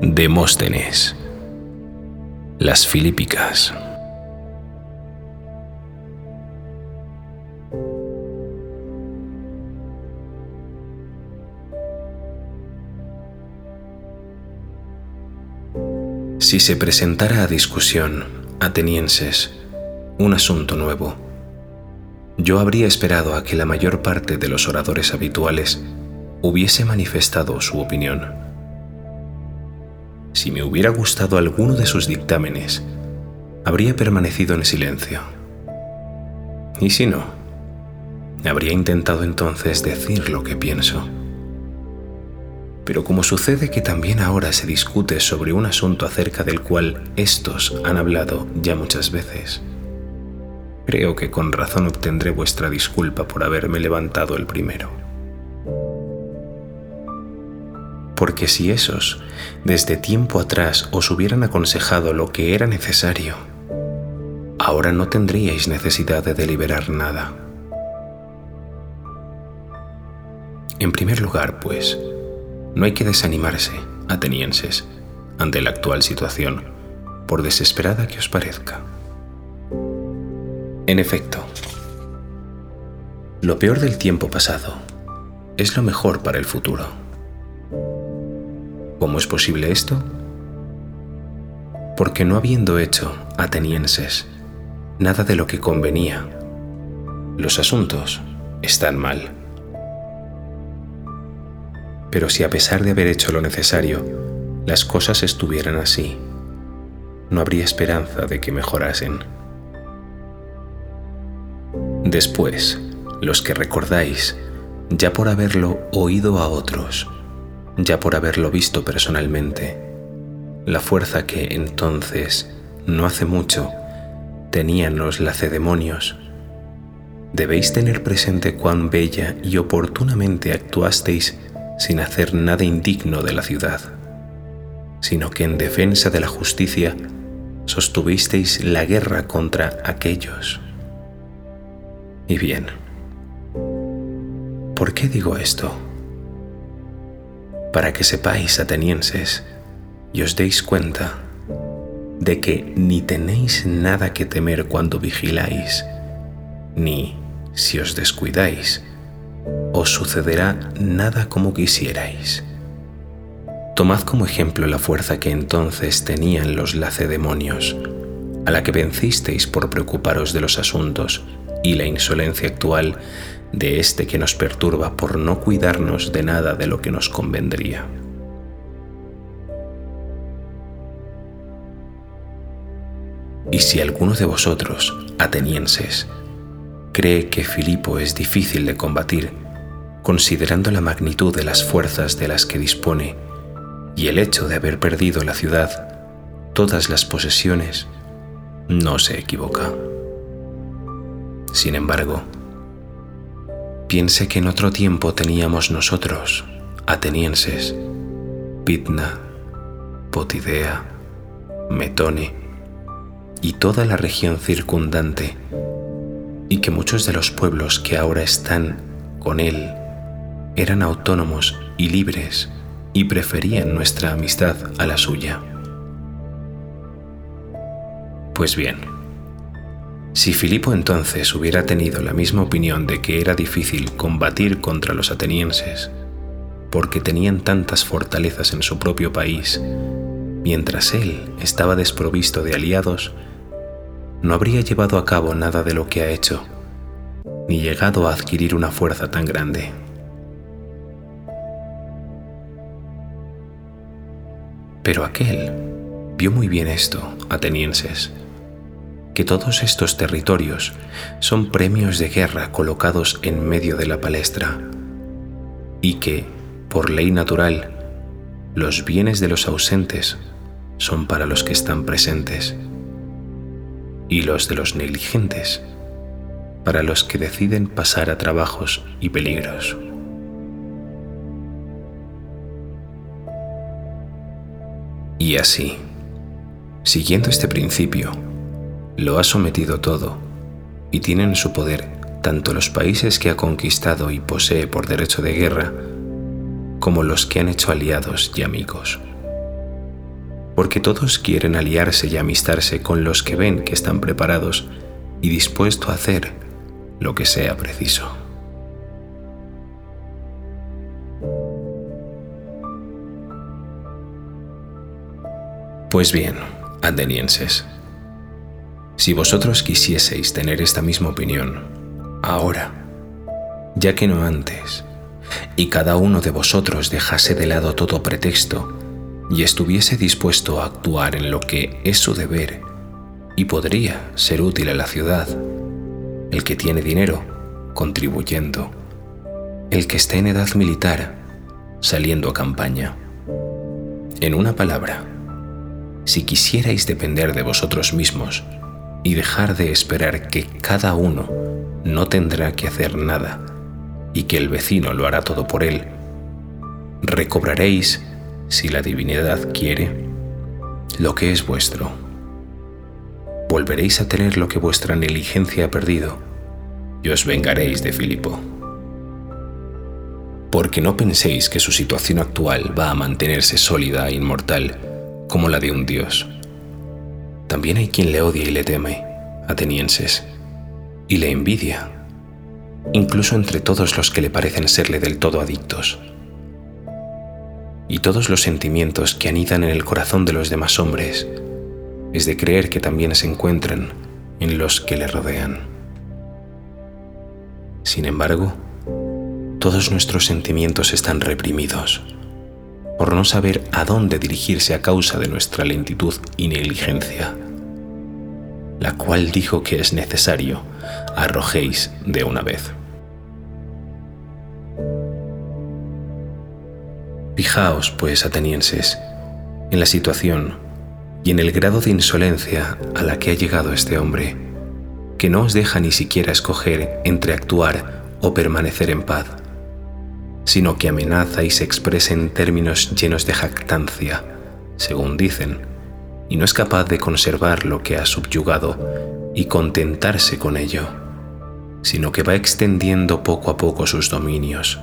Demóstenes. Las Filípicas. Si se presentara a discusión, atenienses, un asunto nuevo, yo habría esperado a que la mayor parte de los oradores habituales hubiese manifestado su opinión. Si me hubiera gustado alguno de sus dictámenes, habría permanecido en silencio. Y si no, habría intentado entonces decir lo que pienso. Pero como sucede que también ahora se discute sobre un asunto acerca del cual estos han hablado ya muchas veces, creo que con razón obtendré vuestra disculpa por haberme levantado el primero. Porque si esos, desde tiempo atrás, os hubieran aconsejado lo que era necesario, ahora no tendríais necesidad de deliberar nada. En primer lugar, pues, no hay que desanimarse, atenienses, ante la actual situación, por desesperada que os parezca. En efecto, lo peor del tiempo pasado es lo mejor para el futuro. ¿Cómo es posible esto? Porque no habiendo hecho, atenienses, nada de lo que convenía, los asuntos están mal. Pero si a pesar de haber hecho lo necesario, las cosas estuvieran así, no habría esperanza de que mejorasen. Después, los que recordáis, ya por haberlo oído a otros, ya por haberlo visto personalmente, la fuerza que entonces, no hace mucho, tenían los lacedemonios, debéis tener presente cuán bella y oportunamente actuasteis sin hacer nada indigno de la ciudad, sino que en defensa de la justicia sostuvisteis la guerra contra aquellos. Y bien, ¿por qué digo esto? Para que sepáis, atenienses, y os deis cuenta de que ni tenéis nada que temer cuando vigiláis, ni, si os descuidáis, os sucederá nada como quisierais. Tomad como ejemplo la fuerza que entonces tenían los lacedemonios, a la que vencisteis por preocuparos de los asuntos, y la insolencia actual de este que nos perturba por no cuidarnos de nada de lo que nos convendría. Y si alguno de vosotros, atenienses, cree que Filipo es difícil de combatir, considerando la magnitud de las fuerzas de las que dispone y el hecho de haber perdido la ciudad, todas las posesiones, no se equivoca. Sin embargo, piense que en otro tiempo teníamos nosotros, atenienses, Pitna, Potidea, Metone y toda la región circundante, y que muchos de los pueblos que ahora están con él eran autónomos y libres y preferían nuestra amistad a la suya. Pues bien, si Filipo entonces hubiera tenido la misma opinión de que era difícil combatir contra los atenienses, porque tenían tantas fortalezas en su propio país, mientras él estaba desprovisto de aliados, no habría llevado a cabo nada de lo que ha hecho, ni llegado a adquirir una fuerza tan grande. Pero aquel vio muy bien esto, atenienses, que todos estos territorios son premios de guerra colocados en medio de la palestra y que, por ley natural, los bienes de los ausentes son para los que están presentes y los de los negligentes para los que deciden pasar a trabajos y peligros. Y así, siguiendo este principio, lo ha sometido todo y tiene en su poder tanto los países que ha conquistado y posee por derecho de guerra, como los que han hecho aliados y amigos. porque todos quieren aliarse y amistarse con los que ven que están preparados y dispuestos a hacer lo que sea preciso. Pues bien, atenienses, si vosotros quisieseis tener esta misma opinión, ahora, ya que no antes, y cada uno de vosotros dejase de lado todo pretexto y estuviese dispuesto a actuar en lo que es su deber y podría ser útil a la ciudad, el que tiene dinero, contribuyendo, el que está en edad militar, saliendo a campaña. En una palabra, si quisierais depender de vosotros mismos y dejar de esperar que cada uno no tendrá que hacer nada y que el vecino lo hará todo por él, recobraréis, si la divinidad quiere, lo que es vuestro. Volveréis a tener lo que vuestra negligencia ha perdido y os vengaréis de Filipo. Porque no penséis que su situación actual va a mantenerse sólida e inmortal como la de un dios. También hay quien le odia y le teme, atenienses, y le envidia, incluso entre todos los que le parecen serle del todo adictos. Y todos los sentimientos que anidan en el corazón de los demás hombres es de creer que también se encuentran en los que le rodean. Sin embargo, todos nuestros sentimientos están reprimidos por no saber a dónde dirigirse a causa de nuestra lentitud y negligencia, la cual dijo que es necesario arrojéis de una vez. Fijaos, pues, atenienses, en la situación y en el grado de insolencia a la que ha llegado este hombre, que no os deja ni siquiera escoger entre actuar o permanecer en paz sino que amenaza y se expresa en términos llenos de jactancia, según dicen, y no es capaz de conservar lo que ha subyugado y contentarse con ello, sino que va extendiendo poco a poco sus dominios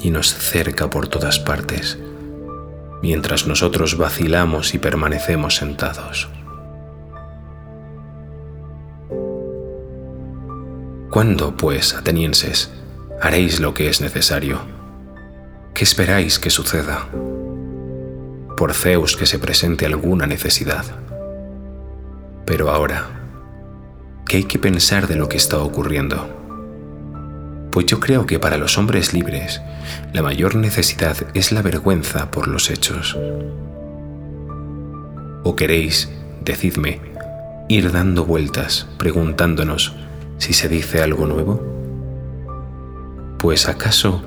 y nos cerca por todas partes, mientras nosotros vacilamos y permanecemos sentados. ¿Cuándo, pues, atenienses, haréis lo que es necesario. ¿Qué esperáis que suceda? Por Zeus que se presente alguna necesidad. Pero ahora, ¿qué hay que pensar de lo que está ocurriendo? Pues yo creo que para los hombres libres la mayor necesidad es la vergüenza por los hechos. ¿O queréis, decidme, ir dando vueltas preguntándonos si se dice algo nuevo? Pues acaso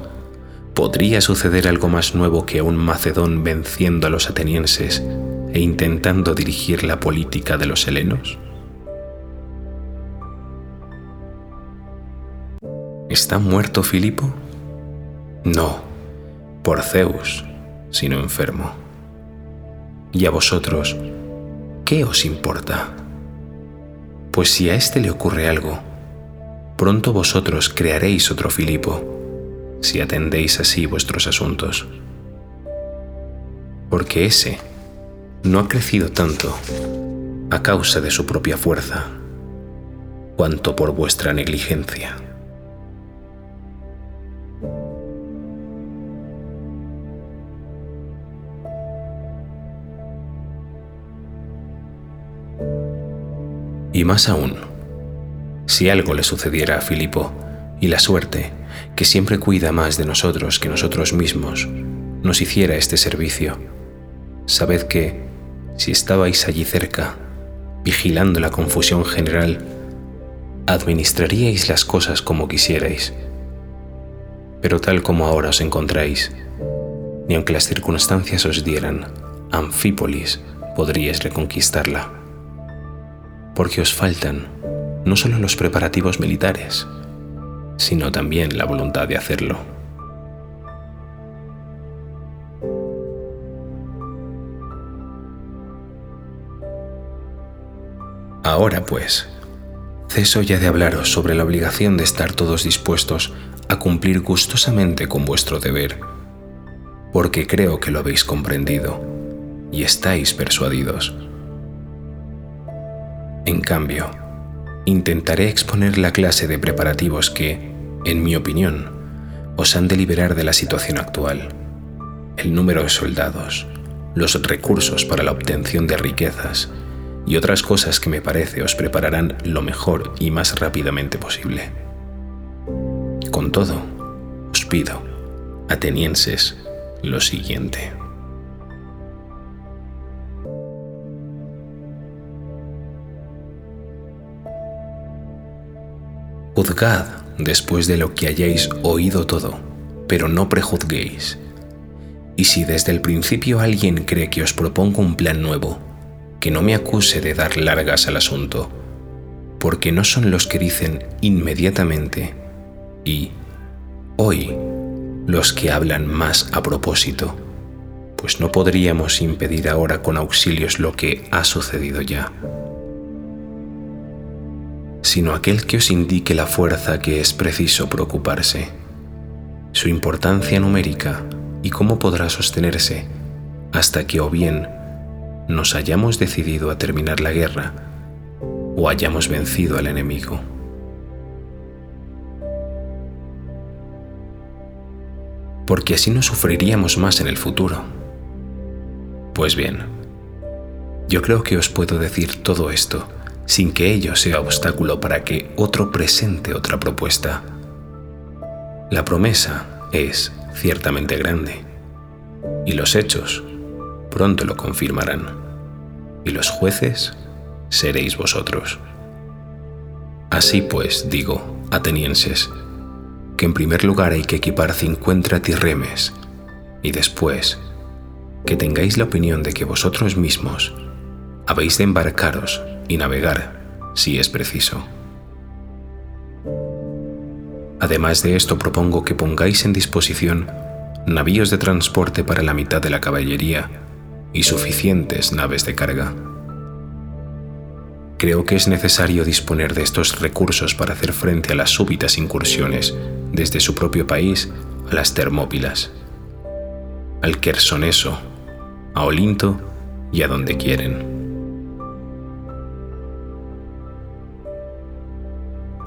podría suceder algo más nuevo que un Macedón venciendo a los atenienses e intentando dirigir la política de los helenos? ¿Está muerto Filipo? No, por Zeus, sino enfermo. ¿Y a vosotros, qué os importa? Pues si a éste le ocurre algo, pronto vosotros crearéis otro Filipo, si atendéis así vuestros asuntos. Porque ese no ha crecido tanto a causa de su propia fuerza, cuanto por vuestra negligencia. Y más aún, si algo le sucediera a Filipo, y la suerte, que siempre cuida más de nosotros que nosotros mismos, nos hiciera este servicio, sabed que, si estabais allí cerca, vigilando la confusión general, administraríais las cosas como quisierais. Pero tal como ahora os encontráis, ni aunque las circunstancias os dieran, Anfípolis podríais reconquistarla, porque os faltan no solo los preparativos militares, sino también la voluntad de hacerlo. Ahora pues, ceso ya de hablaros sobre la obligación de estar todos dispuestos a cumplir gustosamente con vuestro deber, porque creo que lo habéis comprendido, y estáis persuadidos. En cambio, intentaré exponer la clase de preparativos que, en mi opinión, os han de liberar de la situación actual, el número de soldados, los recursos para la obtención de riquezas y otras cosas que me parece os prepararán lo mejor y más rápidamente posible. Con todo, os pido, atenienses, lo siguiente. Después de lo que hayáis oído todo, pero no prejuzguéis. Y si desde el principio alguien cree que os propongo un plan nuevo, que no me acuse de dar largas al asunto, porque no son los que dicen inmediatamente y hoy los que hablan más a propósito, pues no podríamos impedir ahora con auxilios lo que ha sucedido ya sino aquel que os indique la fuerza que es preciso preocuparse, su importancia numérica y cómo podrá sostenerse hasta que o bien nos hayamos decidido a terminar la guerra o hayamos vencido al enemigo. Porque así no sufriríamos más en el futuro. Pues bien, yo creo que os puedo decir todo esto sin que ello sea obstáculo para que otro presente otra propuesta. La promesa es ciertamente grande, y los hechos pronto lo confirmarán, y los jueces seréis vosotros. Así pues, digo, atenienses, que en primer lugar hay que equipar 50 tirremes, y después, que tengáis la opinión de que vosotros mismos habéis de embarcaros y navegar si es preciso. Además de esto, propongo que pongáis en disposición navíos de transporte para la mitad de la caballería y suficientes naves de carga. Creo que es necesario disponer de estos recursos para hacer frente a las súbitas incursiones desde su propio país a las Termópilas, al Quersoneso, a Olinto y a donde quieren.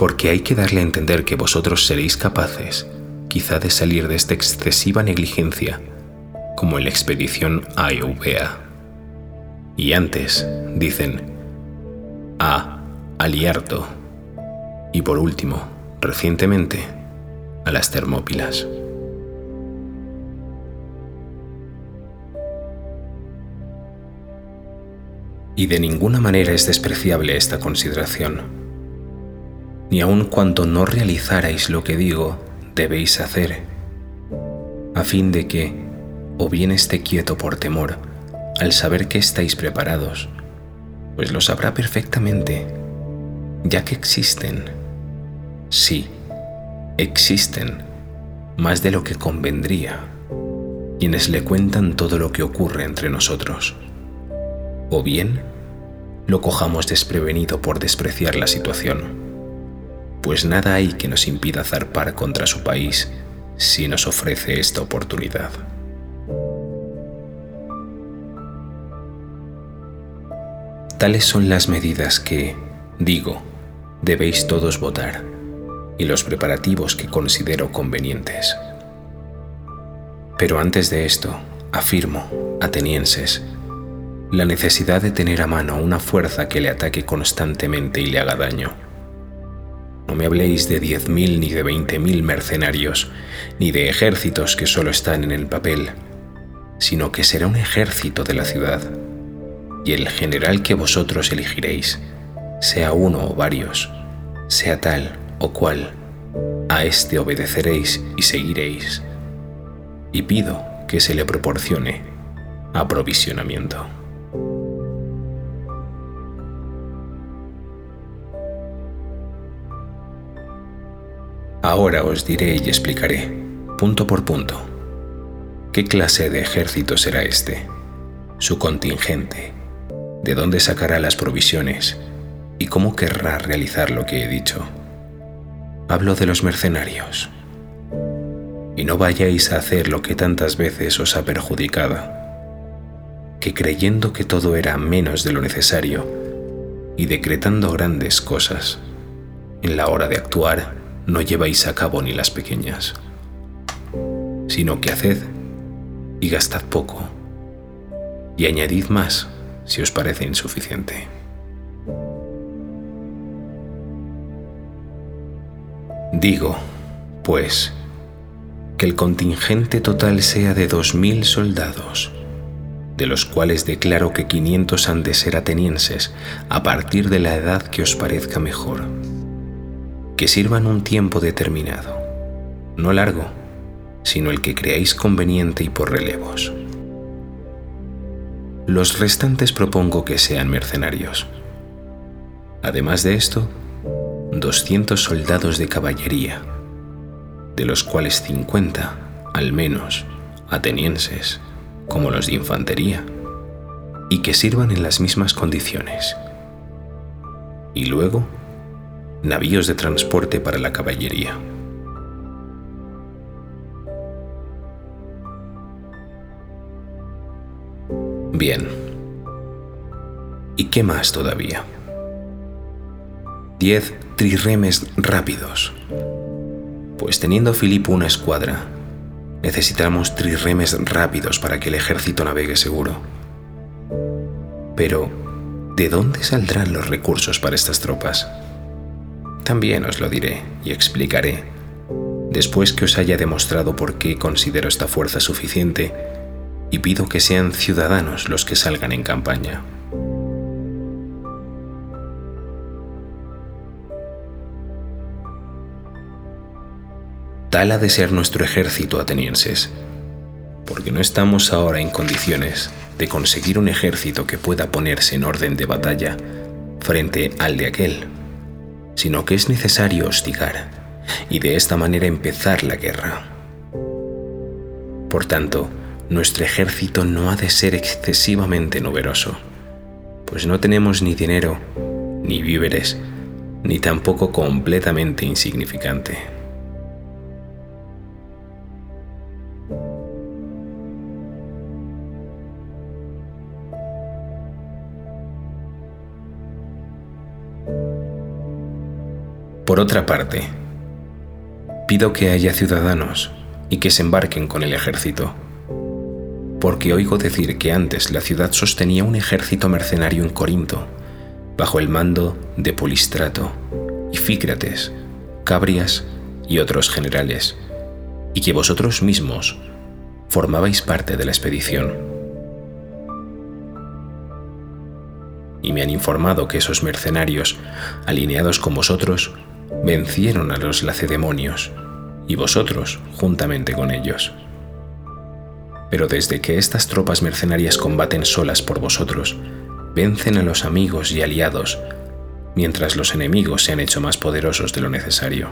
Porque hay que darle a entender que vosotros seréis capaces, quizá de salir de esta excesiva negligencia, como en la expedición a Eubea. Y antes, dicen, a Aliarto, y por último, recientemente, a las Termópilas. Y de ninguna manera es despreciable esta consideración ni aun cuanto no realizarais lo que digo, debéis hacer, a fin de que, o bien esté quieto por temor, al saber que estáis preparados, pues lo sabrá perfectamente, ya que existen, sí, existen, más de lo que convendría, quienes le cuentan todo lo que ocurre entre nosotros, o bien lo cojamos desprevenido por despreciar la situación pues nada hay que nos impida zarpar contra su país si nos ofrece esta oportunidad. Tales son las medidas que, digo, debéis todos votar y los preparativos que considero convenientes. Pero antes de esto, afirmo, atenienses, la necesidad de tener a mano una fuerza que le ataque constantemente y le haga daño no me habléis de diez mil ni de veinte mil mercenarios, ni de ejércitos que solo están en el papel, sino que será un ejército de la ciudad, y el general que vosotros elegiréis, sea uno o varios, sea tal o cual, a éste obedeceréis y seguiréis, y pido que se le proporcione aprovisionamiento. Ahora os diré y explicaré, punto por punto, qué clase de ejército será este, su contingente, de dónde sacará las provisiones y cómo querrá realizar lo que he dicho. Hablo de los mercenarios. Y no vayáis a hacer lo que tantas veces os ha perjudicado, que creyendo que todo era menos de lo necesario y decretando grandes cosas, en la hora de actuar no lleváis a cabo ni las pequeñas, sino que haced y gastad poco, y añadid más si os parece insuficiente. Digo, pues, que el contingente total sea de dos mil soldados, de los cuales declaro que 500 han de ser atenienses a partir de la edad que os parezca mejor, que sirvan un tiempo determinado, no largo, sino el que creáis conveniente y por relevos. Los restantes propongo que sean mercenarios. Además de esto, 200 soldados de caballería, de los cuales 50, al menos, atenienses, como los de infantería, y que sirvan en las mismas condiciones. Y luego, navíos de transporte para la caballería. Bien. ¿Y qué más todavía? Diez trirremes rápidos. Pues teniendo Filipo una escuadra, necesitamos trirremes rápidos para que el ejército navegue seguro. Pero, ¿de dónde saldrán los recursos para estas tropas? También os lo diré y explicaré, después que os haya demostrado por qué considero esta fuerza suficiente y pido que sean ciudadanos los que salgan en campaña. Tal ha de ser nuestro ejército atenienses, porque no estamos ahora en condiciones de conseguir un ejército que pueda ponerse en orden de batalla frente al de aquel, sino que es necesario hostigar y de esta manera empezar la guerra. Por tanto, nuestro ejército no ha de ser excesivamente numeroso, pues no tenemos ni dinero, ni víveres, ni tampoco completamente insignificante. Por otra parte, pido que haya ciudadanos y que se embarquen con el ejército porque oigo decir que antes la ciudad sostenía un ejército mercenario en Corinto, bajo el mando de Polistrato, y Fícrates, Cabrias y otros generales, y que vosotros mismos formabais parte de la expedición. Y me han informado que esos mercenarios, alineados con vosotros, vencieron a los lacedemonios, y vosotros juntamente con ellos pero desde que estas tropas mercenarias combaten solas por vosotros, vencen a los amigos y aliados, mientras los enemigos se han hecho más poderosos de lo necesario.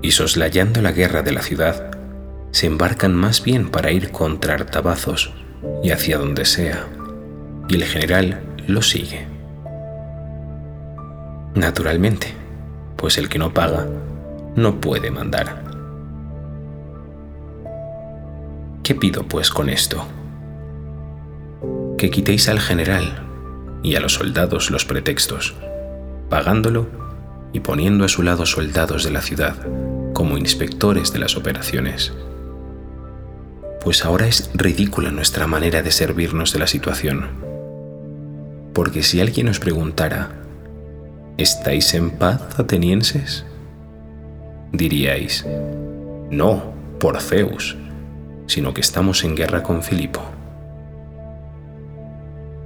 Y soslayando la guerra de la ciudad, se embarcan más bien para ir contra Artabazos y hacia donde sea, y el general lo sigue. Naturalmente, pues el que no paga no puede mandar. ¿Qué pido pues con esto? Que quitéis al general y a los soldados los pretextos, pagándolo y poniendo a su lado soldados de la ciudad como inspectores de las operaciones. Pues ahora es ridícula nuestra manera de servirnos de la situación. Porque si alguien os preguntara, ¿estáis en paz, atenienses? Diríais, no, por Zeus sino que estamos en guerra con Filipo.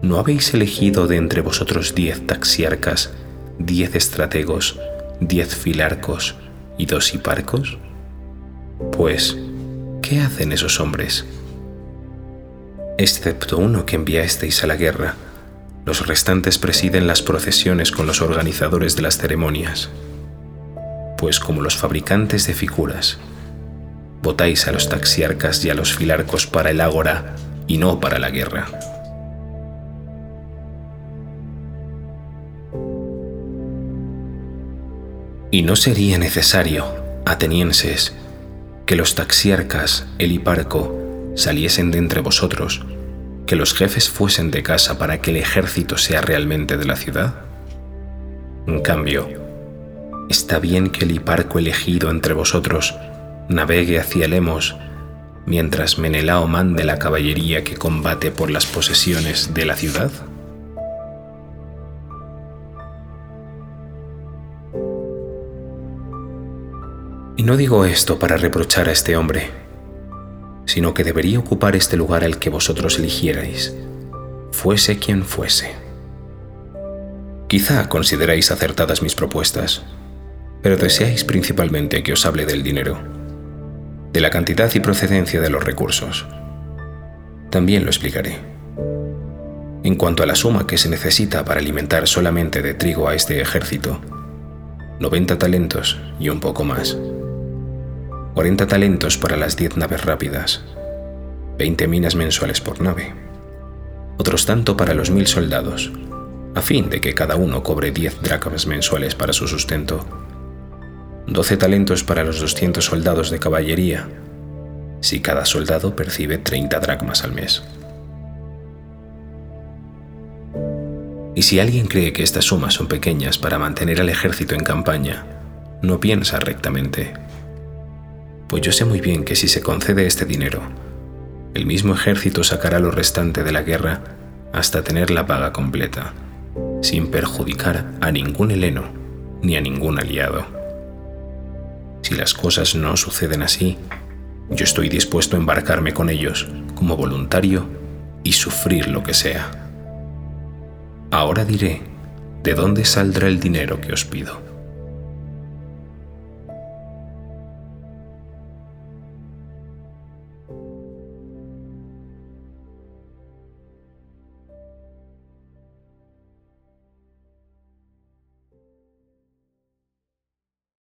¿No habéis elegido de entre vosotros diez taxiarcas, diez estrategos, diez filarcos y dos hiparcos? Pues, ¿qué hacen esos hombres? Excepto uno que enviasteis a la guerra, los restantes presiden las procesiones con los organizadores de las ceremonias, pues como los fabricantes de figuras, votáis a los taxiarcas y a los filarcos para el ágora y no para la guerra. Y no sería necesario, atenienses, que los taxiarcas, el hiparco, saliesen de entre vosotros, que los jefes fuesen de casa para que el ejército sea realmente de la ciudad? En cambio, está bien que el hiparco elegido entre vosotros navegue hacia Lemos, mientras Menelao mande la caballería que combate por las posesiones de la ciudad? Y no digo esto para reprochar a este hombre, sino que debería ocupar este lugar al que vosotros eligierais, fuese quien fuese. Quizá consideráis acertadas mis propuestas, pero deseáis principalmente que os hable del dinero, de la cantidad y procedencia de los recursos. También lo explicaré. En cuanto a la suma que se necesita para alimentar solamente de trigo a este ejército, 90 talentos y un poco más. 40 talentos para las 10 naves rápidas, 20 minas mensuales por nave, otros tanto para los mil soldados, a fin de que cada uno cobre 10 dracmas mensuales para su sustento, 12 talentos para los 200 soldados de caballería, si cada soldado percibe 30 dracmas al mes. Y si alguien cree que estas sumas son pequeñas para mantener al ejército en campaña, no piensa rectamente pues yo sé muy bien que si se concede este dinero, el mismo ejército sacará lo restante de la guerra hasta tener la paga completa, sin perjudicar a ningún heleno ni a ningún aliado. Si las cosas no suceden así, yo estoy dispuesto a embarcarme con ellos como voluntario y sufrir lo que sea. Ahora diré de dónde saldrá el dinero que os pido.